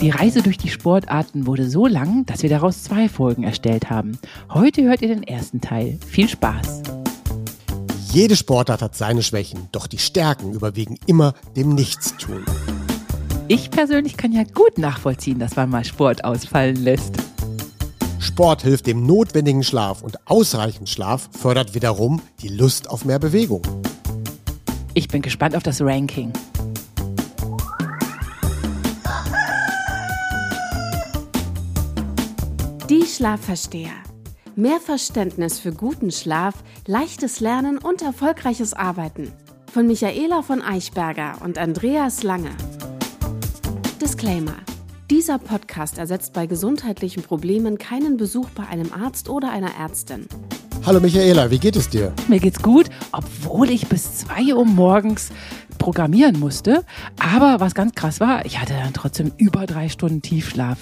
Die Reise durch die Sportarten wurde so lang, dass wir daraus zwei Folgen erstellt haben. Heute hört ihr den ersten Teil. Viel Spaß! Jede Sportart hat seine Schwächen, doch die Stärken überwiegen immer dem Nichtstun. Ich persönlich kann ja gut nachvollziehen, dass man mal Sport ausfallen lässt. Sport hilft dem notwendigen Schlaf und ausreichend Schlaf fördert wiederum die Lust auf mehr Bewegung. Ich bin gespannt auf das Ranking. Schlafversteher. Mehr Verständnis für guten Schlaf, leichtes Lernen und erfolgreiches Arbeiten. Von Michaela von Eichberger und Andreas Lange. Disclaimer. Dieser Podcast ersetzt bei gesundheitlichen Problemen keinen Besuch bei einem Arzt oder einer Ärztin. Hallo Michaela, wie geht es dir? Mir geht's gut, obwohl ich bis 2 Uhr morgens programmieren musste. Aber was ganz krass war, ich hatte dann trotzdem über drei Stunden Tiefschlaf.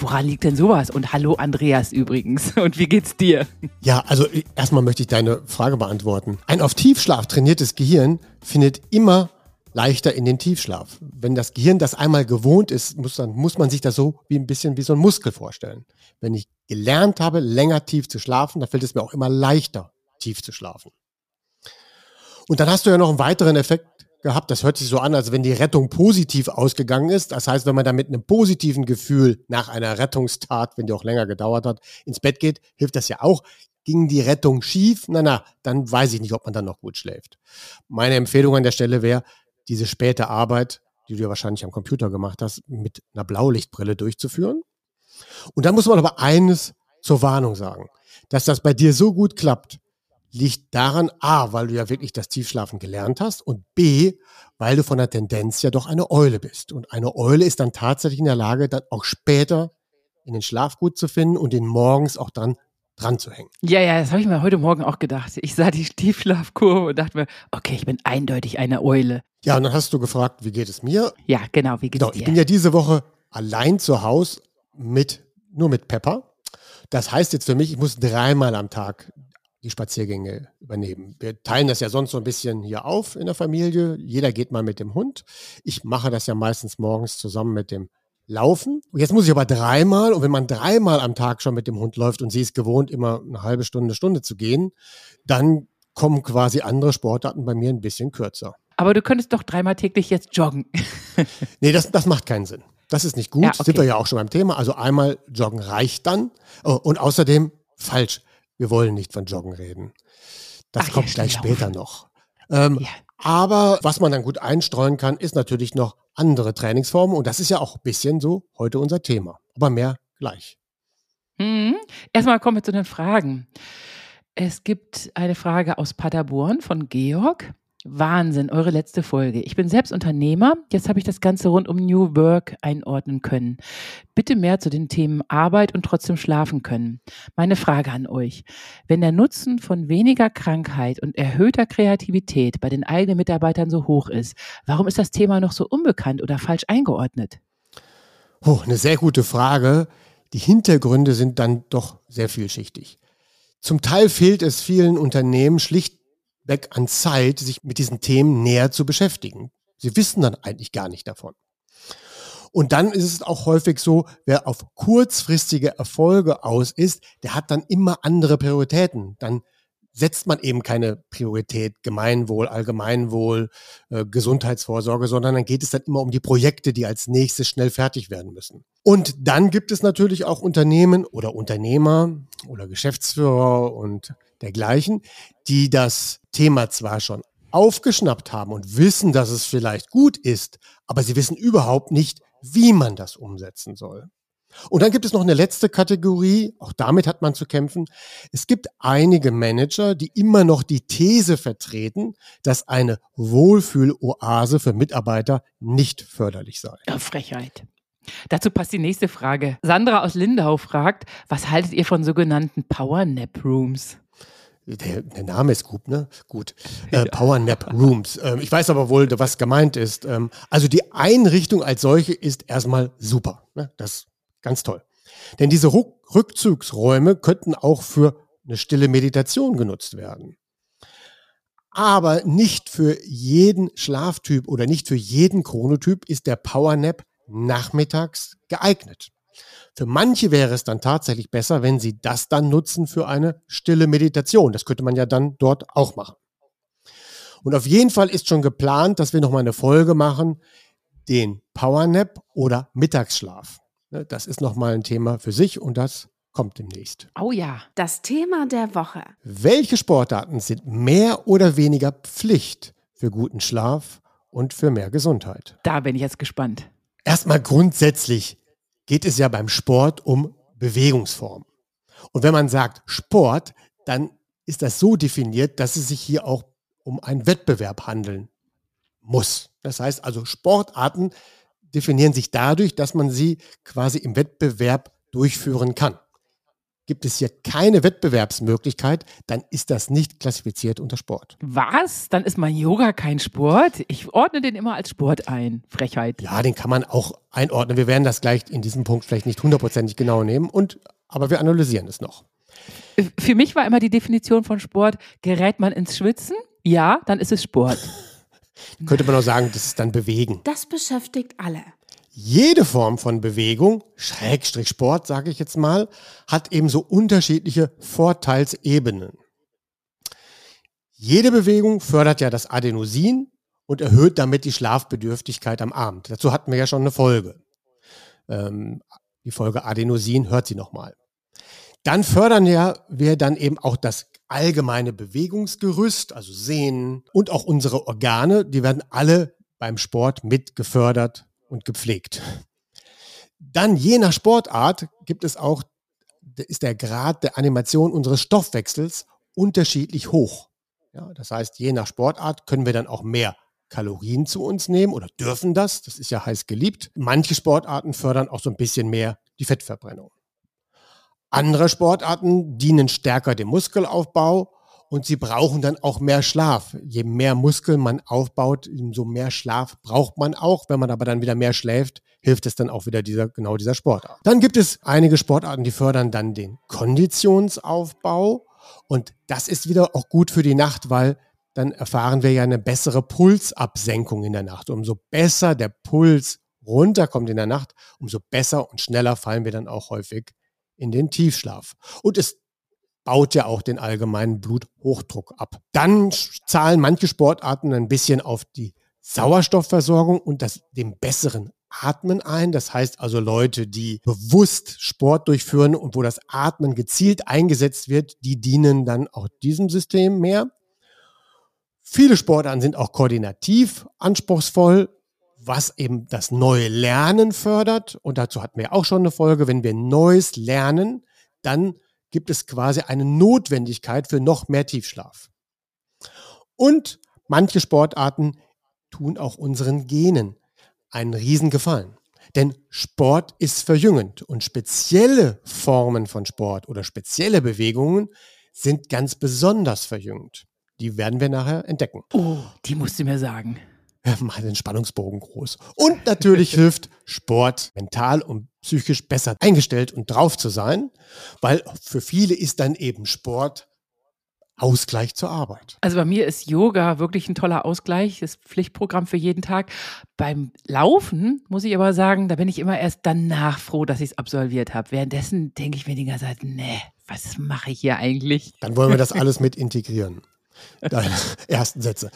Woran liegt denn sowas? Und hallo Andreas übrigens. Und wie geht's dir? Ja, also erstmal möchte ich deine Frage beantworten. Ein auf Tiefschlaf trainiertes Gehirn findet immer leichter in den Tiefschlaf. Wenn das Gehirn das einmal gewohnt ist, muss, dann muss man sich das so wie ein bisschen wie so ein Muskel vorstellen. Wenn ich gelernt habe, länger tief zu schlafen, dann fällt es mir auch immer leichter, tief zu schlafen. Und dann hast du ja noch einen weiteren Effekt gehabt. Das hört sich so an, als wenn die Rettung positiv ausgegangen ist. Das heißt, wenn man da mit einem positiven Gefühl nach einer Rettungstat, wenn die auch länger gedauert hat, ins Bett geht, hilft das ja auch. Ging die Rettung schief? Na, na, dann weiß ich nicht, ob man dann noch gut schläft. Meine Empfehlung an der Stelle wäre, diese späte Arbeit, die du ja wahrscheinlich am Computer gemacht hast, mit einer Blaulichtbrille durchzuführen. Und dann muss man aber eines zur Warnung sagen, dass das bei dir so gut klappt, liegt daran, A, weil du ja wirklich das Tiefschlafen gelernt hast und B, weil du von der Tendenz ja doch eine Eule bist. Und eine Eule ist dann tatsächlich in der Lage, dann auch später in den Schlaf gut zu finden und den morgens auch dann dran zu hängen. Ja, ja, das habe ich mir heute Morgen auch gedacht. Ich sah die Tiefschlafkurve und dachte mir, okay, ich bin eindeutig eine Eule. Ja, und dann hast du gefragt, wie geht es mir? Ja, genau, wie geht genau, es dir? Ich bin ja diese Woche allein zu Hause mit, nur mit Pepper. Das heißt jetzt für mich, ich muss dreimal am Tag die Spaziergänge übernehmen. Wir teilen das ja sonst so ein bisschen hier auf in der Familie. Jeder geht mal mit dem Hund. Ich mache das ja meistens morgens zusammen mit dem Laufen. Und jetzt muss ich aber dreimal, und wenn man dreimal am Tag schon mit dem Hund läuft und sie ist gewohnt, immer eine halbe Stunde, Stunde zu gehen, dann kommen quasi andere Sportarten bei mir ein bisschen kürzer. Aber du könntest doch dreimal täglich jetzt joggen. nee, das, das macht keinen Sinn. Das ist nicht gut. Ja, okay. Sind wir ja auch schon beim Thema. Also einmal joggen reicht dann. Oh, und außerdem falsch wir wollen nicht von Joggen reden. Das Ach, kommt gleich später noch. Ähm, ja. Aber was man dann gut einstreuen kann, ist natürlich noch andere Trainingsformen. Und das ist ja auch ein bisschen so heute unser Thema. Aber mehr gleich. Mhm. Erstmal kommen wir zu den Fragen. Es gibt eine Frage aus Paderborn von Georg. Wahnsinn, eure letzte Folge. Ich bin selbst Unternehmer. Jetzt habe ich das Ganze rund um New Work einordnen können. Bitte mehr zu den Themen Arbeit und trotzdem schlafen können. Meine Frage an euch. Wenn der Nutzen von weniger Krankheit und erhöhter Kreativität bei den eigenen Mitarbeitern so hoch ist, warum ist das Thema noch so unbekannt oder falsch eingeordnet? Oh, eine sehr gute Frage. Die Hintergründe sind dann doch sehr vielschichtig. Zum Teil fehlt es vielen Unternehmen schlicht weg an Zeit, sich mit diesen Themen näher zu beschäftigen. Sie wissen dann eigentlich gar nicht davon. Und dann ist es auch häufig so, wer auf kurzfristige Erfolge aus ist, der hat dann immer andere Prioritäten. Dann setzt man eben keine Priorität Gemeinwohl, Allgemeinwohl, äh, Gesundheitsvorsorge, sondern dann geht es dann immer um die Projekte, die als nächstes schnell fertig werden müssen. Und dann gibt es natürlich auch Unternehmen oder Unternehmer oder Geschäftsführer und dergleichen, die das Thema zwar schon aufgeschnappt haben und wissen, dass es vielleicht gut ist, aber sie wissen überhaupt nicht, wie man das umsetzen soll. Und dann gibt es noch eine letzte Kategorie, auch damit hat man zu kämpfen. Es gibt einige Manager, die immer noch die These vertreten, dass eine Wohlfühloase für Mitarbeiter nicht förderlich sei. Ja, Frechheit. Dazu passt die nächste Frage. Sandra aus Lindau fragt, was haltet ihr von sogenannten Power Nap Rooms? Der, der, Name ist gut, ne? Gut. Äh, Power Nap Rooms. Ähm, ich weiß aber wohl, was gemeint ist. Ähm, also die Einrichtung als solche ist erstmal super. Ne? Das Ganz toll. Denn diese Rückzugsräume könnten auch für eine stille Meditation genutzt werden. Aber nicht für jeden Schlaftyp oder nicht für jeden Chronotyp ist der Powernap nachmittags geeignet. Für manche wäre es dann tatsächlich besser, wenn sie das dann nutzen für eine stille Meditation. Das könnte man ja dann dort auch machen. Und auf jeden Fall ist schon geplant, dass wir nochmal eine Folge machen, den Powernap oder Mittagsschlaf. Ne, das ist nochmal ein Thema für sich und das kommt demnächst. Oh ja. Das Thema der Woche. Welche Sportarten sind mehr oder weniger Pflicht für guten Schlaf und für mehr Gesundheit? Da bin ich jetzt gespannt. Erstmal grundsätzlich geht es ja beim Sport um Bewegungsform. Und wenn man sagt Sport, dann ist das so definiert, dass es sich hier auch um einen Wettbewerb handeln muss. Das heißt also, Sportarten definieren sich dadurch, dass man sie quasi im Wettbewerb durchführen kann. Gibt es hier keine Wettbewerbsmöglichkeit, dann ist das nicht klassifiziert unter Sport. Was? Dann ist mein Yoga kein Sport? Ich ordne den immer als Sport ein. Frechheit. Ja, den kann man auch einordnen. Wir werden das gleich in diesem Punkt vielleicht nicht hundertprozentig genau nehmen, und, aber wir analysieren es noch. Für mich war immer die Definition von Sport, gerät man ins Schwitzen? Ja, dann ist es Sport. Könnte man auch sagen, das ist dann Bewegen. Das beschäftigt alle. Jede Form von Bewegung, Schrägstrich Sport, sage ich jetzt mal, hat ebenso unterschiedliche Vorteilsebenen. Jede Bewegung fördert ja das Adenosin und erhöht damit die Schlafbedürftigkeit am Abend. Dazu hatten wir ja schon eine Folge. Ähm, die Folge Adenosin hört sie nochmal. Dann fördern ja wir dann eben auch das allgemeine Bewegungsgerüst, also Sehnen und auch unsere Organe, die werden alle beim Sport mit gefördert und gepflegt. Dann je nach Sportart gibt es auch, ist der Grad der Animation unseres Stoffwechsels unterschiedlich hoch. Ja, das heißt, je nach Sportart können wir dann auch mehr Kalorien zu uns nehmen oder dürfen das. Das ist ja heiß geliebt. Manche Sportarten fördern auch so ein bisschen mehr die Fettverbrennung. Andere Sportarten dienen stärker dem Muskelaufbau und sie brauchen dann auch mehr Schlaf. Je mehr Muskeln man aufbaut, umso mehr Schlaf braucht man auch. Wenn man aber dann wieder mehr schläft, hilft es dann auch wieder dieser, genau dieser Sportart. Dann gibt es einige Sportarten, die fördern dann den Konditionsaufbau. Und das ist wieder auch gut für die Nacht, weil dann erfahren wir ja eine bessere Pulsabsenkung in der Nacht. Umso besser der Puls runterkommt in der Nacht, umso besser und schneller fallen wir dann auch häufig in den Tiefschlaf. Und es baut ja auch den allgemeinen Bluthochdruck ab. Dann zahlen manche Sportarten ein bisschen auf die Sauerstoffversorgung und das, dem besseren Atmen ein. Das heißt also Leute, die bewusst Sport durchführen und wo das Atmen gezielt eingesetzt wird, die dienen dann auch diesem System mehr. Viele Sportarten sind auch koordinativ anspruchsvoll was eben das neue Lernen fördert. Und dazu hatten wir auch schon eine Folge. Wenn wir Neues lernen, dann gibt es quasi eine Notwendigkeit für noch mehr Tiefschlaf. Und manche Sportarten tun auch unseren Genen einen Riesengefallen. Denn Sport ist verjüngend und spezielle Formen von Sport oder spezielle Bewegungen sind ganz besonders verjüngend. Die werden wir nachher entdecken. Oh, die musst du mir sagen. Macht den Spannungsbogen groß. Und natürlich hilft Sport mental und psychisch besser eingestellt und drauf zu sein, weil für viele ist dann eben Sport Ausgleich zur Arbeit. Also bei mir ist Yoga wirklich ein toller Ausgleich, das Pflichtprogramm für jeden Tag. Beim Laufen muss ich aber sagen, da bin ich immer erst danach froh, dass ich es absolviert habe. Währenddessen denke ich mir die ganze Zeit, nee, was mache ich hier eigentlich? Dann wollen wir das alles mit integrieren. Deine ersten Sätze.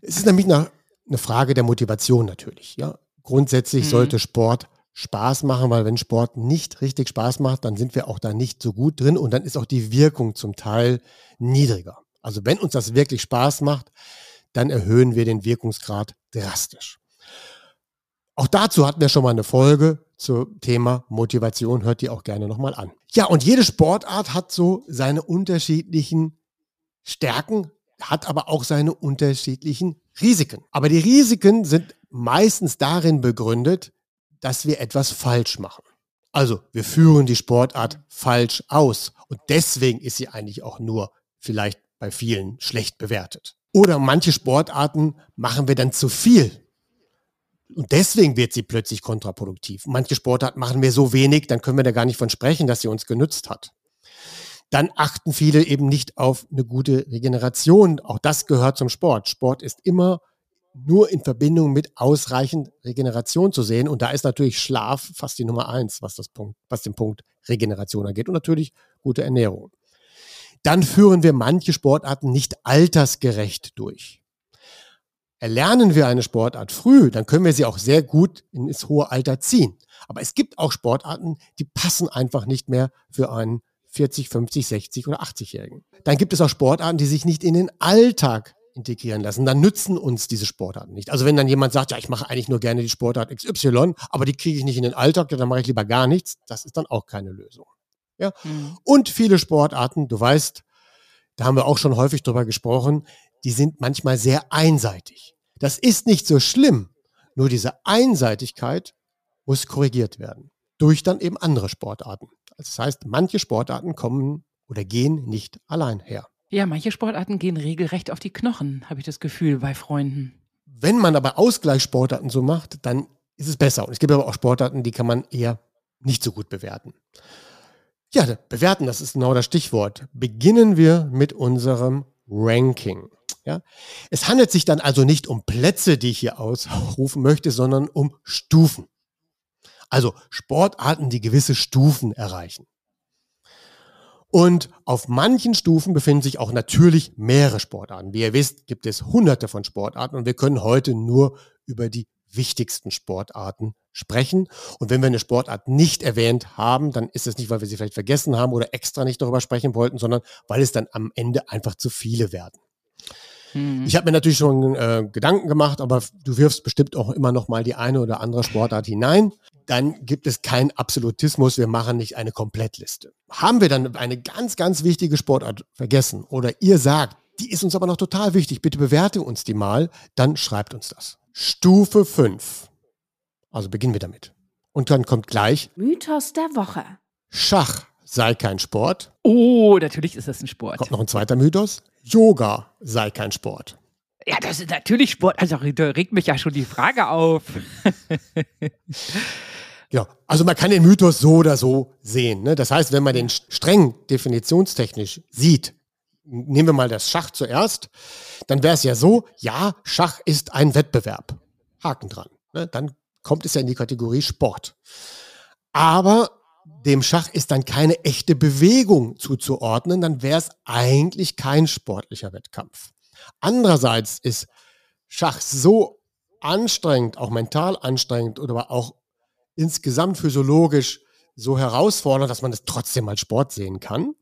Es ist nämlich nach eine Frage der Motivation natürlich. Ja. Grundsätzlich mhm. sollte Sport Spaß machen, weil wenn Sport nicht richtig Spaß macht, dann sind wir auch da nicht so gut drin und dann ist auch die Wirkung zum Teil niedriger. Also wenn uns das wirklich Spaß macht, dann erhöhen wir den Wirkungsgrad drastisch. Auch dazu hatten wir schon mal eine Folge zum Thema Motivation, hört die auch gerne nochmal an. Ja, und jede Sportart hat so seine unterschiedlichen Stärken, hat aber auch seine unterschiedlichen Risiken. Aber die Risiken sind meistens darin begründet, dass wir etwas falsch machen. Also wir führen die Sportart falsch aus und deswegen ist sie eigentlich auch nur vielleicht bei vielen schlecht bewertet. Oder manche Sportarten machen wir dann zu viel. Und deswegen wird sie plötzlich kontraproduktiv. Manche Sportarten machen wir so wenig, dann können wir da gar nicht von sprechen, dass sie uns genützt hat dann achten viele eben nicht auf eine gute Regeneration. Auch das gehört zum Sport. Sport ist immer nur in Verbindung mit ausreichend Regeneration zu sehen. Und da ist natürlich Schlaf fast die Nummer eins, was, das Punkt, was den Punkt Regeneration angeht. Und natürlich gute Ernährung. Dann führen wir manche Sportarten nicht altersgerecht durch. Erlernen wir eine Sportart früh, dann können wir sie auch sehr gut ins hohe Alter ziehen. Aber es gibt auch Sportarten, die passen einfach nicht mehr für einen 40, 50, 60 oder 80-Jährigen. Dann gibt es auch Sportarten, die sich nicht in den Alltag integrieren lassen, dann nützen uns diese Sportarten nicht. Also wenn dann jemand sagt, ja, ich mache eigentlich nur gerne die Sportart XY, aber die kriege ich nicht in den Alltag, dann mache ich lieber gar nichts, das ist dann auch keine Lösung. Ja? Mhm. Und viele Sportarten, du weißt, da haben wir auch schon häufig drüber gesprochen, die sind manchmal sehr einseitig. Das ist nicht so schlimm, nur diese Einseitigkeit muss korrigiert werden durch dann eben andere Sportarten. Das heißt, manche Sportarten kommen oder gehen nicht allein her. Ja, manche Sportarten gehen regelrecht auf die Knochen, habe ich das Gefühl, bei Freunden. Wenn man aber Ausgleichssportarten so macht, dann ist es besser. Und es gibt aber auch Sportarten, die kann man eher nicht so gut bewerten. Ja, bewerten, das ist genau das Stichwort. Beginnen wir mit unserem Ranking. Ja? Es handelt sich dann also nicht um Plätze, die ich hier ausrufen möchte, sondern um Stufen. Also Sportarten, die gewisse Stufen erreichen. Und auf manchen Stufen befinden sich auch natürlich mehrere Sportarten. Wie ihr wisst, gibt es hunderte von Sportarten und wir können heute nur über die wichtigsten Sportarten sprechen. Und wenn wir eine Sportart nicht erwähnt haben, dann ist es nicht, weil wir sie vielleicht vergessen haben oder extra nicht darüber sprechen wollten, sondern weil es dann am Ende einfach zu viele werden. Mhm. Ich habe mir natürlich schon äh, Gedanken gemacht, aber du wirfst bestimmt auch immer noch mal die eine oder andere Sportart hinein. Dann gibt es keinen Absolutismus. Wir machen nicht eine Komplettliste. Haben wir dann eine ganz, ganz wichtige Sportart vergessen oder ihr sagt, die ist uns aber noch total wichtig, bitte bewerte uns die mal, dann schreibt uns das. Stufe 5. Also beginnen wir damit. Und dann kommt gleich Mythos der Woche. Schach sei kein Sport. Oh, natürlich ist das ein Sport. Kommt noch ein zweiter Mythos. Yoga sei kein Sport. Ja, das ist natürlich Sport. Also da regt mich ja schon die Frage auf. ja, also man kann den Mythos so oder so sehen. Ne? Das heißt, wenn man den streng definitionstechnisch sieht, nehmen wir mal das Schach zuerst, dann wäre es ja so, ja, Schach ist ein Wettbewerb. Haken dran. Ne? Dann kommt es ja in die Kategorie Sport. Aber dem Schach ist dann keine echte Bewegung zuzuordnen, dann wäre es eigentlich kein sportlicher Wettkampf. Andererseits ist Schach so anstrengend, auch mental anstrengend oder auch insgesamt physiologisch so herausfordernd, dass man es trotzdem als Sport sehen kann.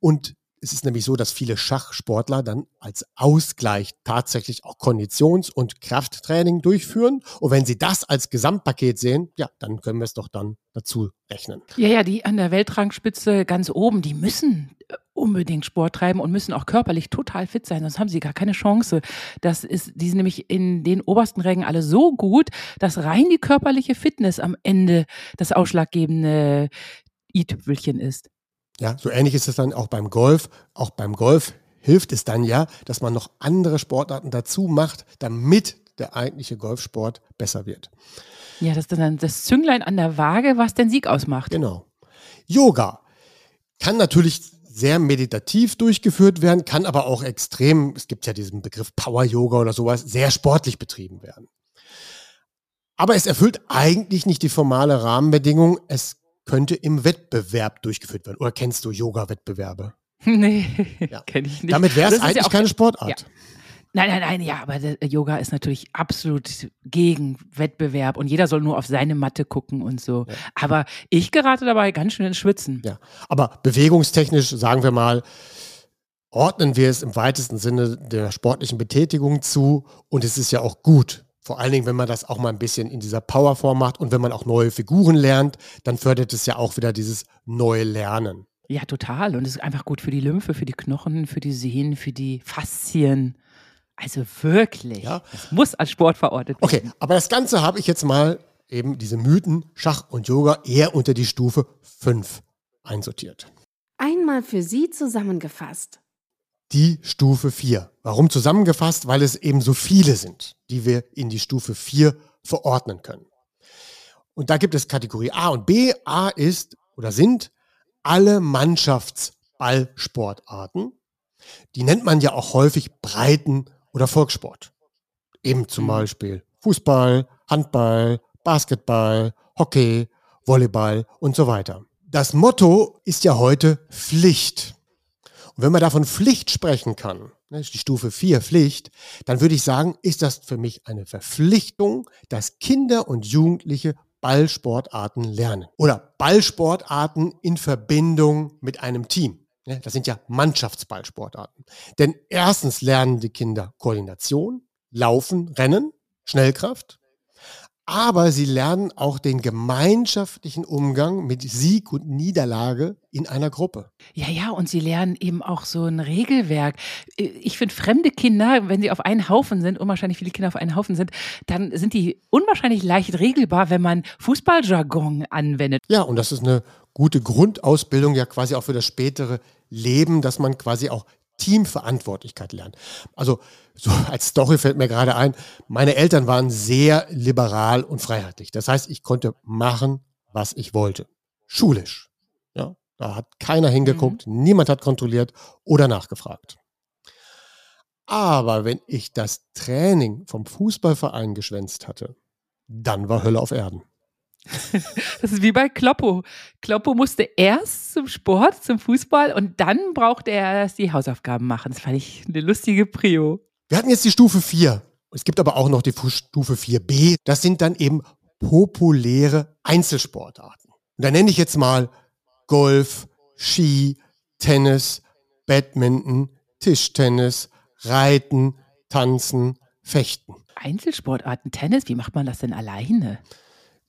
Und es ist nämlich so, dass viele Schachsportler dann als Ausgleich tatsächlich auch Konditions- und Krafttraining durchführen. Und wenn sie das als Gesamtpaket sehen, ja, dann können wir es doch dann dazu rechnen. Ja, ja, die an der Weltrangspitze ganz oben, die müssen äh, unbedingt Sport treiben und müssen auch körperlich total fit sein, sonst haben sie gar keine Chance. Das ist, die sind nämlich in den obersten Rängen alle so gut, dass rein die körperliche Fitness am Ende das ausschlaggebende i-Tüpfelchen ist. Ja, so ähnlich ist es dann auch beim Golf. Auch beim Golf hilft es dann ja, dass man noch andere Sportarten dazu macht, damit der eigentliche Golfsport besser wird. Ja, das ist dann das Zünglein an der Waage, was den Sieg ausmacht. Genau. Yoga kann natürlich sehr meditativ durchgeführt werden, kann aber auch extrem, es gibt ja diesen Begriff Power Yoga oder sowas, sehr sportlich betrieben werden. Aber es erfüllt eigentlich nicht die formale Rahmenbedingung. Es könnte im Wettbewerb durchgeführt werden. Oder kennst du Yoga-Wettbewerbe? Nee, ja. kenne ich nicht. Damit wäre es eigentlich ja keine Sportart. Ja. Nein, nein, nein, ja, aber Yoga ist natürlich absolut gegen Wettbewerb und jeder soll nur auf seine Matte gucken und so. Ja. Aber ich gerate dabei ganz schön ins Schwitzen. Ja, aber bewegungstechnisch, sagen wir mal, ordnen wir es im weitesten Sinne der sportlichen Betätigung zu und es ist ja auch gut, vor allen Dingen, wenn man das auch mal ein bisschen in dieser Powerform macht und wenn man auch neue Figuren lernt, dann fördert es ja auch wieder dieses neue Lernen. Ja, total. Und es ist einfach gut für die Lymphe, für die Knochen, für die Sehnen, für die Faszien. Also wirklich. Ja. Das muss als Sport verortet werden. Okay, aber das Ganze habe ich jetzt mal eben diese Mythen, Schach und Yoga eher unter die Stufe 5 einsortiert. Einmal für Sie zusammengefasst die Stufe 4. Warum zusammengefasst? Weil es eben so viele sind, die wir in die Stufe 4 verordnen können. Und da gibt es Kategorie A und B. A ist oder sind alle Mannschaftsballsportarten. Die nennt man ja auch häufig Breiten- oder Volkssport. Eben zum mhm. Beispiel Fußball, Handball, Basketball, Hockey, Volleyball und so weiter. Das Motto ist ja heute Pflicht. Und wenn man davon Pflicht sprechen kann, ne, die Stufe 4 Pflicht, dann würde ich sagen, ist das für mich eine Verpflichtung, dass Kinder und Jugendliche Ballsportarten lernen. Oder Ballsportarten in Verbindung mit einem Team. Ne, das sind ja Mannschaftsballsportarten. Denn erstens lernen die Kinder Koordination, Laufen, Rennen, Schnellkraft, aber sie lernen auch den gemeinschaftlichen Umgang mit Sieg und Niederlage in einer Gruppe. Ja, ja, und sie lernen eben auch so ein Regelwerk. Ich finde, fremde Kinder, wenn sie auf einen Haufen sind, unwahrscheinlich viele Kinder auf einen Haufen sind, dann sind die unwahrscheinlich leicht regelbar, wenn man Fußballjargon anwendet. Ja, und das ist eine gute Grundausbildung ja quasi auch für das spätere Leben, dass man quasi auch Teamverantwortlichkeit lernt. Also so als Story fällt mir gerade ein, meine Eltern waren sehr liberal und freiheitlich. Das heißt, ich konnte machen, was ich wollte. Schulisch. Ja, da hat keiner hingeguckt, mhm. niemand hat kontrolliert oder nachgefragt. Aber wenn ich das Training vom Fußballverein geschwänzt hatte, dann war Hölle auf Erden. Das ist wie bei Kloppo. Kloppo musste erst zum Sport, zum Fußball und dann brauchte er erst die Hausaufgaben machen. Das fand ich eine lustige Prio. Wir hatten jetzt die Stufe 4. Es gibt aber auch noch die Stufe 4b. Das sind dann eben populäre Einzelsportarten. Und da nenne ich jetzt mal Golf, Ski, Tennis, Badminton, Tischtennis, Reiten, Tanzen, Fechten. Einzelsportarten, Tennis, wie macht man das denn alleine?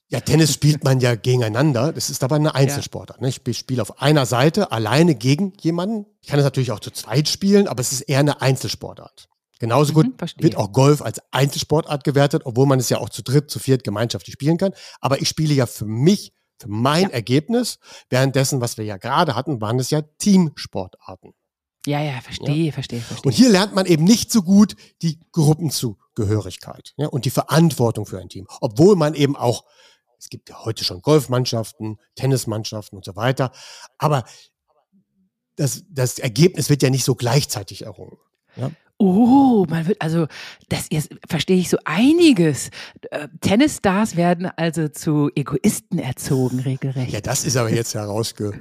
Ja, Tennis spielt man ja gegeneinander. Das ist aber eine Einzelsportart. Ne? Ich spiele auf einer Seite alleine gegen jemanden. Ich kann es natürlich auch zu zweit spielen, aber es ist eher eine Einzelsportart. Genauso gut mhm, wird auch Golf als Einzelsportart gewertet, obwohl man es ja auch zu dritt, zu viert gemeinschaftlich spielen kann. Aber ich spiele ja für mich, für mein ja. Ergebnis. Währenddessen, was wir ja gerade hatten, waren es ja Teamsportarten. Ja, ja, verstehe, ja? verstehe, verstehe. Und hier lernt man eben nicht so gut die Gruppenzugehörigkeit ja, und die Verantwortung für ein Team. Obwohl man eben auch es gibt ja heute schon Golfmannschaften, Tennismannschaften und so weiter. Aber das, das Ergebnis wird ja nicht so gleichzeitig errungen. Ja? Oh, man wird also, das jetzt verstehe ich so einiges. Äh, Tennisstars werden also zu Egoisten erzogen, regelrecht. Ja, das ist aber jetzt herausge.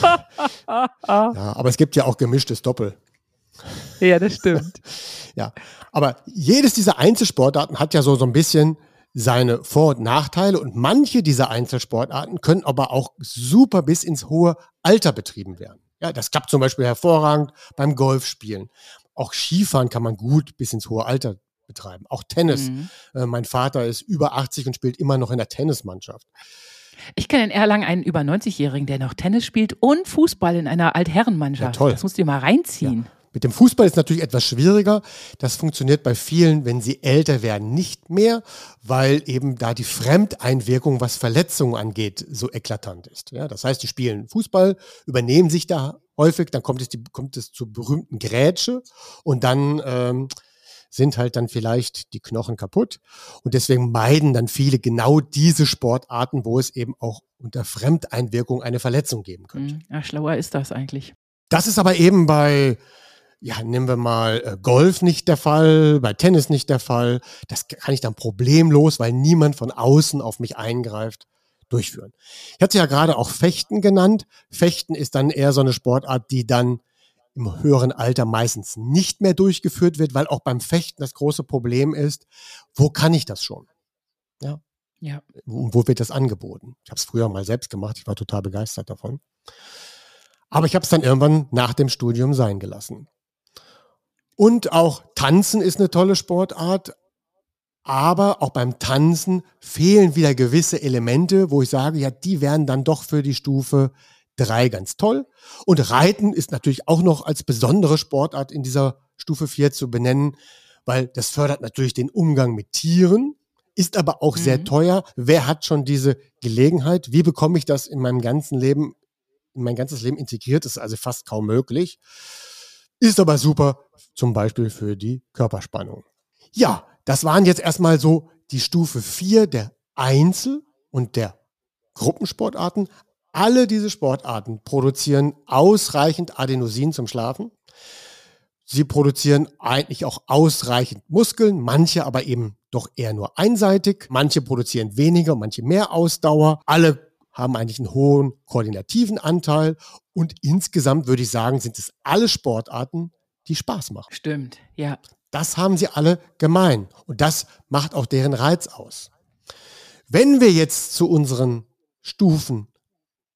ja, aber es gibt ja auch gemischtes Doppel. Ja, das stimmt. ja, aber jedes dieser Einzelsportarten hat ja so, so ein bisschen seine Vor- und Nachteile und manche dieser Einzelsportarten können aber auch super bis ins hohe Alter betrieben werden. Ja, das klappt zum Beispiel hervorragend beim Golfspielen. Auch Skifahren kann man gut bis ins hohe Alter betreiben. Auch Tennis. Mhm. Äh, mein Vater ist über 80 und spielt immer noch in der Tennismannschaft. Ich kenne in Erlangen einen über 90-Jährigen, der noch Tennis spielt und Fußball in einer Altherrenmannschaft. Ja, toll. Das musst du dir mal reinziehen. Ja. Mit dem Fußball ist natürlich etwas schwieriger. Das funktioniert bei vielen, wenn sie älter werden, nicht mehr, weil eben da die Fremdeinwirkung, was Verletzungen angeht, so eklatant ist. Ja, das heißt, die spielen Fußball, übernehmen sich da häufig, dann kommt es, die, kommt es zur berühmten Grätsche und dann ähm, sind halt dann vielleicht die Knochen kaputt. Und deswegen meiden dann viele genau diese Sportarten, wo es eben auch unter Fremdeinwirkung eine Verletzung geben könnte. Hm, ja, schlauer ist das eigentlich. Das ist aber eben bei ja, nehmen wir mal äh, Golf nicht der Fall, bei Tennis nicht der Fall. Das kann ich dann problemlos, weil niemand von außen auf mich eingreift, durchführen. Ich hatte ja gerade auch Fechten genannt. Fechten ist dann eher so eine Sportart, die dann im höheren Alter meistens nicht mehr durchgeführt wird, weil auch beim Fechten das große Problem ist, wo kann ich das schon? Ja. Ja. Und wo wird das angeboten? Ich habe es früher mal selbst gemacht, ich war total begeistert davon. Aber ich habe es dann irgendwann nach dem Studium sein gelassen. Und auch Tanzen ist eine tolle Sportart. Aber auch beim Tanzen fehlen wieder gewisse Elemente, wo ich sage, ja, die wären dann doch für die Stufe drei ganz toll. Und Reiten ist natürlich auch noch als besondere Sportart in dieser Stufe vier zu benennen, weil das fördert natürlich den Umgang mit Tieren, ist aber auch mhm. sehr teuer. Wer hat schon diese Gelegenheit? Wie bekomme ich das in meinem ganzen Leben, in mein ganzes Leben integriert? Das ist also fast kaum möglich. Ist aber super, zum Beispiel für die Körperspannung. Ja, das waren jetzt erstmal so die Stufe 4 der Einzel- und der Gruppensportarten. Alle diese Sportarten produzieren ausreichend Adenosin zum Schlafen. sie produzieren eigentlich auch ausreichend Muskeln, manche aber eben doch eher nur einseitig, manche produzieren weniger, manche mehr Ausdauer. Alle haben eigentlich einen hohen koordinativen Anteil und insgesamt würde ich sagen, sind es alle Sportarten, die Spaß machen. Stimmt, ja. Das haben sie alle gemein und das macht auch deren Reiz aus. Wenn wir jetzt zu unseren Stufen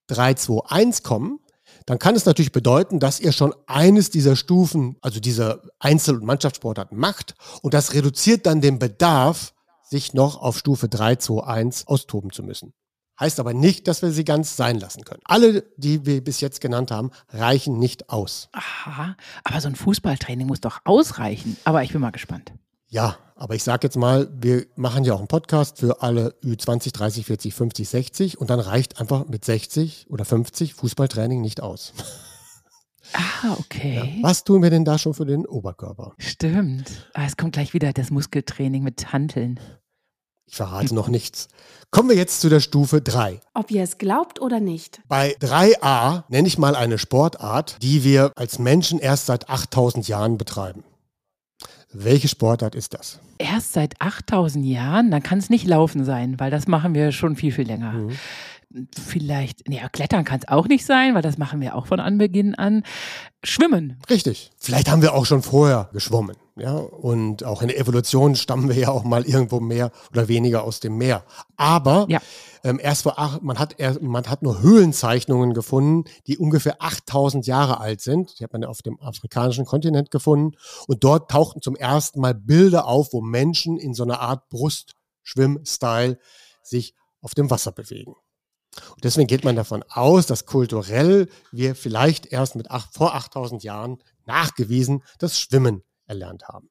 3, 2, 1 kommen, dann kann es natürlich bedeuten, dass ihr schon eines dieser Stufen, also dieser Einzel- und Mannschaftssportarten macht und das reduziert dann den Bedarf, sich noch auf Stufe 3, 2, 1 austoben zu müssen. Heißt aber nicht, dass wir sie ganz sein lassen können. Alle, die wir bis jetzt genannt haben, reichen nicht aus. Aha, aber so ein Fußballtraining muss doch ausreichen. Aber ich bin mal gespannt. Ja, aber ich sage jetzt mal, wir machen ja auch einen Podcast für alle Ü20, 30, 40, 50, 60 und dann reicht einfach mit 60 oder 50 Fußballtraining nicht aus. Ah, okay. Ja, was tun wir denn da schon für den Oberkörper? Stimmt. Ah, es kommt gleich wieder das Muskeltraining mit Hanteln. Ich verrate noch nichts. Kommen wir jetzt zu der Stufe 3. Ob ihr es glaubt oder nicht. Bei 3a nenne ich mal eine Sportart, die wir als Menschen erst seit 8000 Jahren betreiben. Welche Sportart ist das? Erst seit 8000 Jahren? Dann kann es nicht Laufen sein, weil das machen wir schon viel, viel länger. Mhm. Vielleicht, nee, Klettern kann es auch nicht sein, weil das machen wir auch von Anbeginn an. Schwimmen. Richtig. Vielleicht haben wir auch schon vorher geschwommen. Ja, und auch in der Evolution stammen wir ja auch mal irgendwo mehr oder weniger aus dem Meer. Aber ja. ähm, erst vor acht, man hat erst, man hat nur Höhlenzeichnungen gefunden, die ungefähr 8000 Jahre alt sind. Die hat man auf dem afrikanischen Kontinent gefunden. Und dort tauchten zum ersten Mal Bilder auf, wo Menschen in so einer Art Brustschwimm-Style sich auf dem Wasser bewegen. Und deswegen geht man davon aus, dass kulturell wir vielleicht erst mit acht, vor 8000 Jahren nachgewiesen das Schwimmen erlernt haben.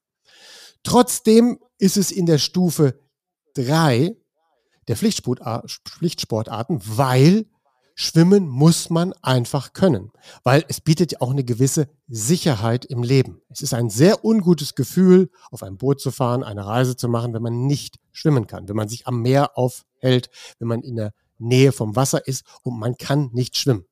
Trotzdem ist es in der Stufe 3 der Pflichtsportarten, weil Schwimmen muss man einfach können, weil es bietet ja auch eine gewisse Sicherheit im Leben. Es ist ein sehr ungutes Gefühl, auf ein Boot zu fahren, eine Reise zu machen, wenn man nicht schwimmen kann, wenn man sich am Meer aufhält, wenn man in der Nähe vom Wasser ist und man kann nicht schwimmen.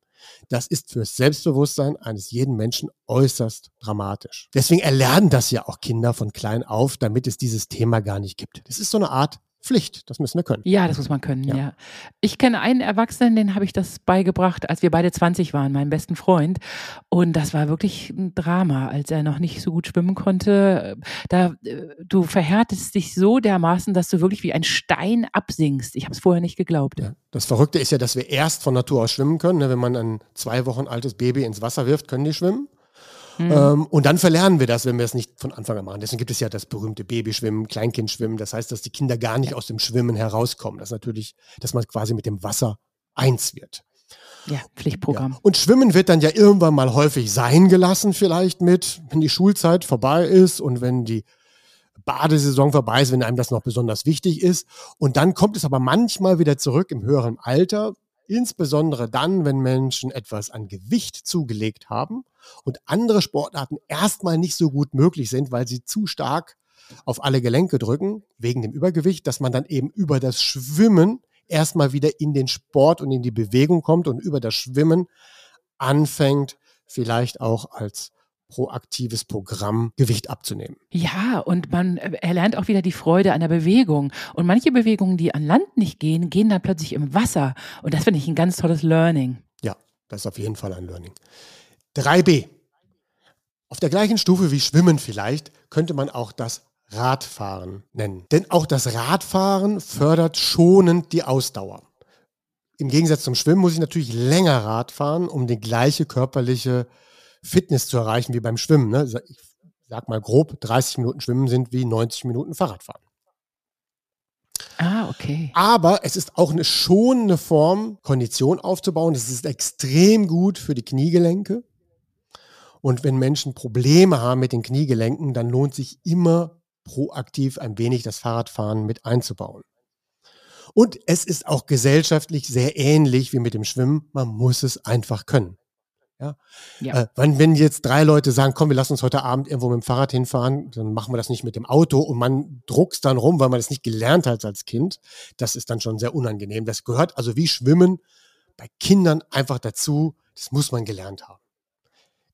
Das ist fürs Selbstbewusstsein eines jeden Menschen äußerst dramatisch. Deswegen erlernen das ja auch Kinder von klein auf, damit es dieses Thema gar nicht gibt. Das ist so eine Art Pflicht. Das müssen wir können. Ja, das muss man können, ja. ja. Ich kenne einen Erwachsenen, den habe ich das beigebracht, als wir beide 20 waren, meinen besten Freund. Und das war wirklich ein Drama, als er noch nicht so gut schwimmen konnte. Da, äh, du verhärtest dich so dermaßen, dass du wirklich wie ein Stein absinkst. Ich habe es vorher nicht geglaubt. Ja. Das Verrückte ist ja, dass wir erst von Natur aus schwimmen können. Ne? Wenn man ein zwei Wochen altes Baby ins Wasser wirft, können die schwimmen. Mhm. Ähm, und dann verlernen wir das, wenn wir es nicht von Anfang an machen. Deswegen gibt es ja das berühmte Babyschwimmen, Kleinkindschwimmen. Das heißt, dass die Kinder gar nicht aus dem Schwimmen herauskommen. Das ist natürlich, dass man quasi mit dem Wasser eins wird. Ja, Pflichtprogramm. Ja. Und Schwimmen wird dann ja irgendwann mal häufig sein gelassen, vielleicht mit, wenn die Schulzeit vorbei ist und wenn die Badesaison vorbei ist, wenn einem das noch besonders wichtig ist. Und dann kommt es aber manchmal wieder zurück im höheren Alter, insbesondere dann, wenn Menschen etwas an Gewicht zugelegt haben und andere Sportarten erstmal nicht so gut möglich sind, weil sie zu stark auf alle Gelenke drücken, wegen dem Übergewicht, dass man dann eben über das Schwimmen erstmal wieder in den Sport und in die Bewegung kommt und über das Schwimmen anfängt, vielleicht auch als proaktives Programm, Gewicht abzunehmen. Ja, und man äh, erlernt auch wieder die Freude an der Bewegung. Und manche Bewegungen, die an Land nicht gehen, gehen dann plötzlich im Wasser. Und das finde ich ein ganz tolles Learning. Ja, das ist auf jeden Fall ein Learning. 3b. Auf der gleichen Stufe wie Schwimmen vielleicht könnte man auch das Radfahren nennen. Denn auch das Radfahren fördert schonend die Ausdauer. Im Gegensatz zum Schwimmen muss ich natürlich länger Rad fahren, um die gleiche körperliche Fitness zu erreichen wie beim Schwimmen. Ne? Ich sag mal grob, 30 Minuten Schwimmen sind wie 90 Minuten Fahrradfahren. Ah, okay. Aber es ist auch eine schonende Form, Kondition aufzubauen. Es ist extrem gut für die Kniegelenke. Und wenn Menschen Probleme haben mit den Kniegelenken, dann lohnt sich immer proaktiv ein wenig das Fahrradfahren mit einzubauen. Und es ist auch gesellschaftlich sehr ähnlich wie mit dem Schwimmen. Man muss es einfach können. Ja. ja. Äh, wenn, wenn jetzt drei Leute sagen, komm, wir lassen uns heute Abend irgendwo mit dem Fahrrad hinfahren, dann machen wir das nicht mit dem Auto und man druckst dann rum, weil man das nicht gelernt hat als Kind. Das ist dann schon sehr unangenehm. Das gehört also wie Schwimmen bei Kindern einfach dazu. Das muss man gelernt haben.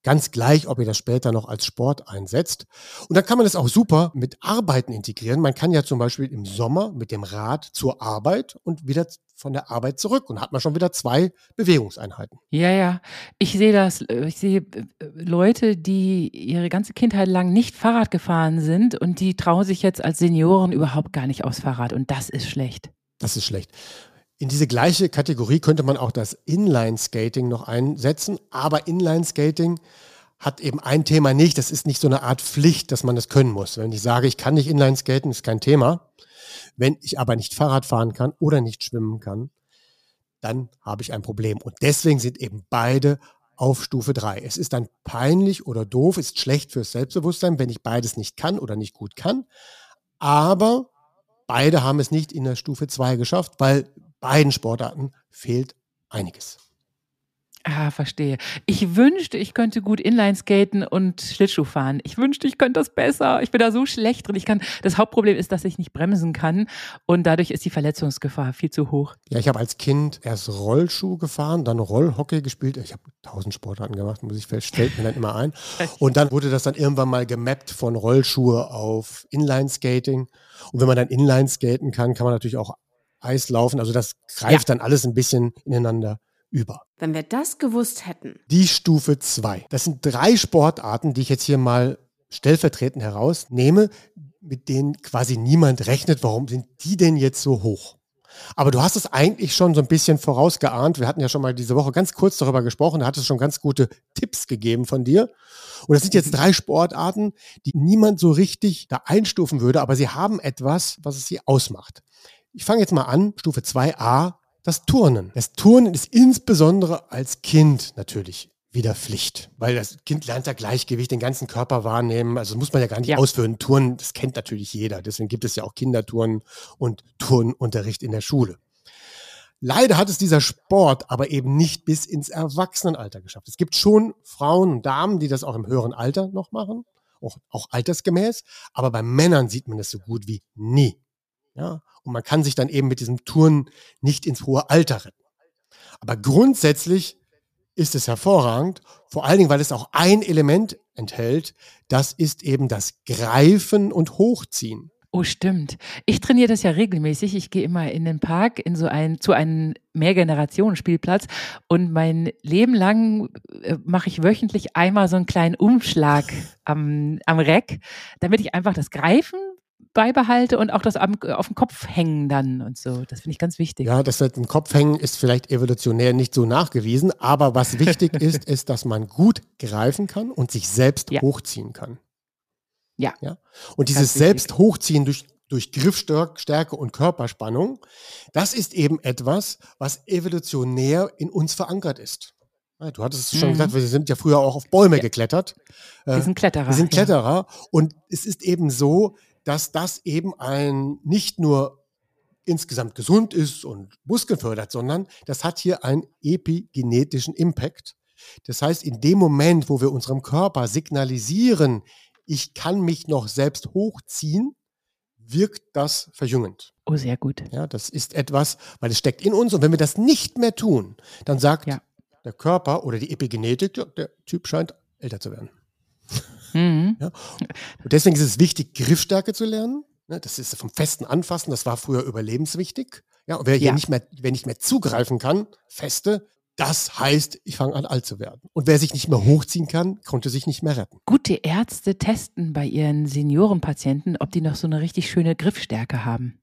Ganz gleich, ob ihr das später noch als Sport einsetzt. Und dann kann man das auch super mit Arbeiten integrieren. Man kann ja zum Beispiel im Sommer mit dem Rad zur Arbeit und wieder von der Arbeit zurück und hat man schon wieder zwei Bewegungseinheiten. Ja, ja. Ich sehe das, äh, ich sehe äh, Leute, die ihre ganze Kindheit lang nicht Fahrrad gefahren sind und die trauen sich jetzt als Senioren überhaupt gar nicht aufs Fahrrad und das ist schlecht. Das ist schlecht. In diese gleiche Kategorie könnte man auch das Inline-Skating noch einsetzen, aber Inline-Skating hat eben ein Thema nicht. Das ist nicht so eine Art Pflicht, dass man das können muss. Wenn ich sage, ich kann nicht Inline-Skaten, ist kein Thema. Wenn ich aber nicht Fahrrad fahren kann oder nicht schwimmen kann, dann habe ich ein Problem. Und deswegen sind eben beide auf Stufe 3. Es ist dann peinlich oder doof, ist schlecht fürs Selbstbewusstsein, wenn ich beides nicht kann oder nicht gut kann. Aber beide haben es nicht in der Stufe 2 geschafft, weil beiden Sportarten fehlt einiges. Ah, verstehe. Ich wünschte, ich könnte gut Inline skaten und Schlittschuh fahren. Ich wünschte, ich könnte das besser. Ich bin da so schlecht drin. Ich kann, das Hauptproblem ist, dass ich nicht bremsen kann und dadurch ist die Verletzungsgefahr viel zu hoch. Ja, ich habe als Kind erst Rollschuh gefahren, dann Rollhockey gespielt. Ich habe tausend Sportarten gemacht, muss ich feststellen, mir dann immer ein. Und dann wurde das dann irgendwann mal gemappt von Rollschuhe auf Inline Skating. Und wenn man dann Inline skaten kann, kann man natürlich auch Eis laufen. Also das greift ja. dann alles ein bisschen ineinander über. Wenn wir das gewusst hätten. Die Stufe 2. Das sind drei Sportarten, die ich jetzt hier mal stellvertretend herausnehme, mit denen quasi niemand rechnet. Warum sind die denn jetzt so hoch? Aber du hast es eigentlich schon so ein bisschen vorausgeahnt. Wir hatten ja schon mal diese Woche ganz kurz darüber gesprochen. Da hattest schon ganz gute Tipps gegeben von dir. Und das sind jetzt drei Sportarten, die niemand so richtig da einstufen würde, aber sie haben etwas, was es sie ausmacht. Ich fange jetzt mal an, Stufe 2a, das Turnen. Das Turnen ist insbesondere als Kind natürlich wieder Pflicht, weil das Kind lernt ja Gleichgewicht, den ganzen Körper wahrnehmen. Also muss man ja gar nicht ja. ausführen. Turnen, das kennt natürlich jeder. Deswegen gibt es ja auch Kinderturnen und Turnunterricht in der Schule. Leider hat es dieser Sport aber eben nicht bis ins Erwachsenenalter geschafft. Es gibt schon Frauen und Damen, die das auch im höheren Alter noch machen, auch, auch altersgemäß. Aber bei Männern sieht man das so gut wie nie. Ja, und man kann sich dann eben mit diesem Turnen nicht ins hohe Alter retten. Aber grundsätzlich ist es hervorragend, vor allen Dingen, weil es auch ein Element enthält, das ist eben das Greifen und Hochziehen. Oh, stimmt. Ich trainiere das ja regelmäßig. Ich gehe immer in den Park, in so einen, zu einem Mehrgenerationen-Spielplatz und mein Leben lang äh, mache ich wöchentlich einmal so einen kleinen Umschlag am, am Reck, damit ich einfach das Greifen beibehalte und auch das am, auf dem Kopf hängen dann und so. Das finde ich ganz wichtig. Ja, das mit dem Kopf hängen ist vielleicht evolutionär nicht so nachgewiesen, aber was wichtig ist, ist, dass man gut greifen kann und sich selbst ja. hochziehen kann. Ja. ja? Und dieses selbst hochziehen durch, durch Griffstärke und Körperspannung, das ist eben etwas, was evolutionär in uns verankert ist. Du hattest es schon mhm. gesagt, wir sind ja früher auch auf Bäume ja. geklettert. Wir sind Kletterer. Wir sind Kletterer. Ja. Und es ist eben so, dass das eben ein nicht nur insgesamt gesund ist und Muskeln fördert, sondern das hat hier einen epigenetischen Impact. Das heißt, in dem Moment, wo wir unserem Körper signalisieren, ich kann mich noch selbst hochziehen, wirkt das verjüngend. Oh, sehr gut. Ja, das ist etwas, weil es steckt in uns und wenn wir das nicht mehr tun, dann sagt ja. der Körper oder die Epigenetik, der Typ scheint älter zu werden. Mhm. Ja? Und deswegen ist es wichtig, Griffstärke zu lernen. Ne? Das ist vom festen Anfassen, das war früher überlebenswichtig. Ja, und wer hier nicht mehr, wer nicht mehr zugreifen kann, feste, das heißt, ich fange an alt zu werden. Und wer sich nicht mehr hochziehen kann, konnte sich nicht mehr retten. Gute Ärzte testen bei ihren Seniorenpatienten, ob die noch so eine richtig schöne Griffstärke haben.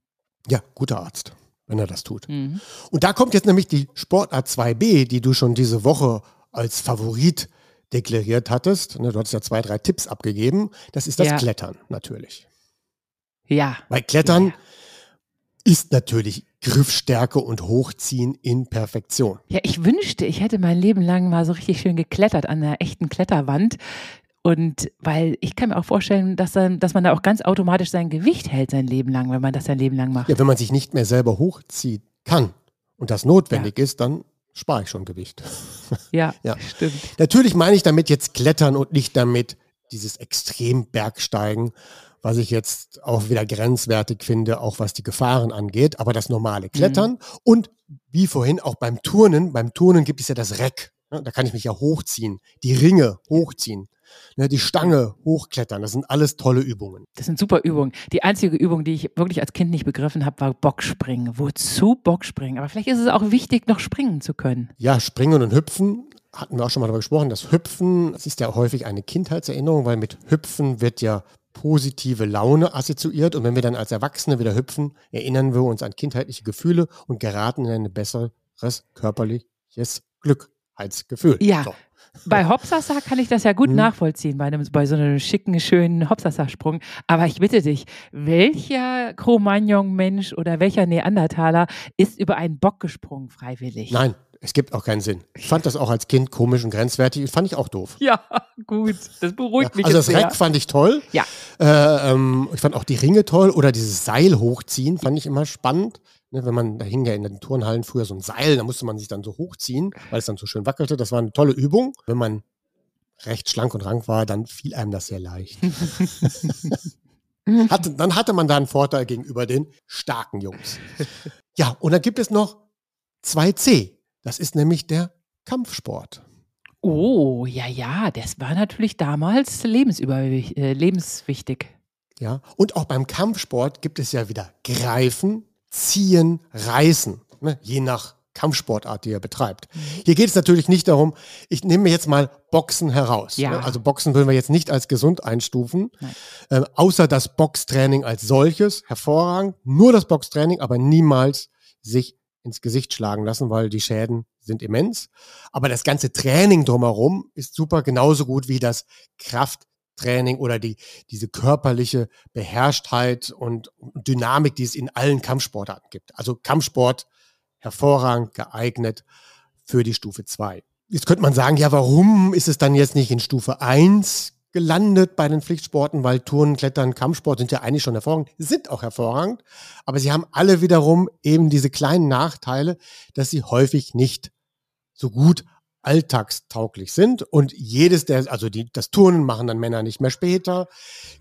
Ja, guter Arzt, wenn er das tut. Mhm. Und da kommt jetzt nämlich die Sportart 2b, die du schon diese Woche als Favorit deklariert hattest. Ne, du hattest ja zwei, drei Tipps abgegeben. Das ist das ja. Klettern natürlich. Ja. Weil Klettern ja. ist natürlich Griffstärke und Hochziehen in Perfektion. Ja, ich wünschte, ich hätte mein Leben lang mal so richtig schön geklettert an einer echten Kletterwand. Und weil ich kann mir auch vorstellen, dass, dann, dass man da auch ganz automatisch sein Gewicht hält sein Leben lang, wenn man das sein Leben lang macht. Ja, wenn man sich nicht mehr selber hochziehen kann und das notwendig ja. ist, dann spare ich schon Gewicht. Ja, ja, stimmt. Natürlich meine ich damit jetzt Klettern und nicht damit dieses Extrembergsteigen, was ich jetzt auch wieder grenzwertig finde, auch was die Gefahren angeht, aber das normale Klettern mhm. und wie vorhin auch beim Turnen, beim Turnen gibt es ja das Reck. Da kann ich mich ja hochziehen, die Ringe hochziehen, ne, die Stange hochklettern. Das sind alles tolle Übungen. Das sind super Übungen. Die einzige Übung, die ich wirklich als Kind nicht begriffen habe, war Bockspringen. Wozu Bockspringen? Aber vielleicht ist es auch wichtig, noch springen zu können. Ja, springen und hüpfen hatten wir auch schon mal darüber gesprochen. Das Hüpfen, das ist ja häufig eine Kindheitserinnerung, weil mit Hüpfen wird ja positive Laune assoziiert. Und wenn wir dann als Erwachsene wieder hüpfen, erinnern wir uns an kindheitliche Gefühle und geraten in ein besseres körperliches Glückheitsgefühl. Ja. So. Bei Hopsasa kann ich das ja gut Hm. nachvollziehen, bei, einem, bei so einem schicken, schönen Hopsasa-Sprung. Aber ich bitte dich, welcher Cro-Magnon-Mensch oder welcher Neandertaler ist über einen Bock gesprungen freiwillig? Nein, es gibt auch keinen Sinn. Ich fand das auch als Kind komisch und grenzwertig. Fand ich auch doof. Ja, gut. Das beruhigt mich Also das Reck fand ich toll. Ja. Äh, ähm, ich fand auch die Ringe toll oder dieses Seil hochziehen fand ich immer spannend. Ne, wenn man, da hing ja in den Turnhallen früher so ein Seil, da musste man sich dann so hochziehen, weil es dann so schön wackelte. Das war eine tolle Übung. Wenn man recht schlank und rank war, dann fiel einem das sehr leicht. hatte, dann hatte man da einen Vorteil gegenüber den starken Jungs. Ja, und dann gibt es noch 2C. Das ist nämlich der Kampfsport. Oh, ja, ja, das war natürlich damals lebensüber, äh, lebenswichtig. Ja, und auch beim Kampfsport gibt es ja wieder Greifen, Ziehen, Reißen, ne? je nach Kampfsportart, die er betreibt. Hier geht es natürlich nicht darum, ich nehme mir jetzt mal Boxen heraus. Ja. Ne? Also Boxen würden wir jetzt nicht als gesund einstufen, ähm, außer das Boxtraining als solches, hervorragend, nur das Boxtraining, aber niemals sich ins Gesicht schlagen lassen, weil die Schäden sind immens. Aber das ganze Training drumherum ist super, genauso gut wie das Krafttraining oder die, diese körperliche Beherrschtheit und Dynamik, die es in allen Kampfsportarten gibt. Also Kampfsport hervorragend geeignet für die Stufe 2. Jetzt könnte man sagen, ja, warum ist es dann jetzt nicht in Stufe 1 gelandet bei den Pflichtsporten, weil Turnen, Klettern, Kampfsport sind ja eigentlich schon hervorragend, sind auch hervorragend, aber sie haben alle wiederum eben diese kleinen Nachteile, dass sie häufig nicht so gut alltagstauglich sind und jedes der, also die, das Turnen machen dann Männer nicht mehr später,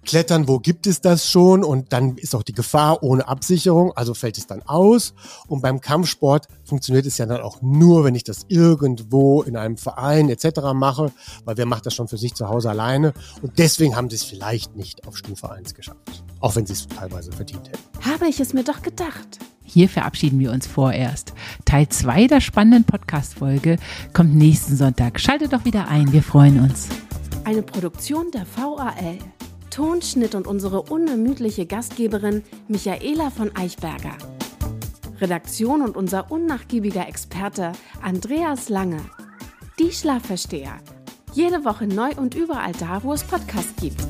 Klettern, wo gibt es das schon und dann ist auch die Gefahr ohne Absicherung, also fällt es dann aus und beim Kampfsport funktioniert es ja dann auch nur, wenn ich das irgendwo in einem Verein etc. mache, weil wer macht das schon für sich zu Hause alleine und deswegen haben sie es vielleicht nicht auf Stufe 1 geschafft, auch wenn sie es teilweise verdient hätten. Habe ich es mir doch gedacht. Hier verabschieden wir uns vorerst. Teil 2 der spannenden Podcast-Folge kommt nächsten Sonntag. Schaltet doch wieder ein, wir freuen uns. Eine Produktion der VAL. Tonschnitt und unsere unermüdliche Gastgeberin Michaela von Eichberger. Redaktion und unser unnachgiebiger Experte Andreas Lange. Die Schlafversteher. Jede Woche neu und überall da, wo es Podcasts gibt.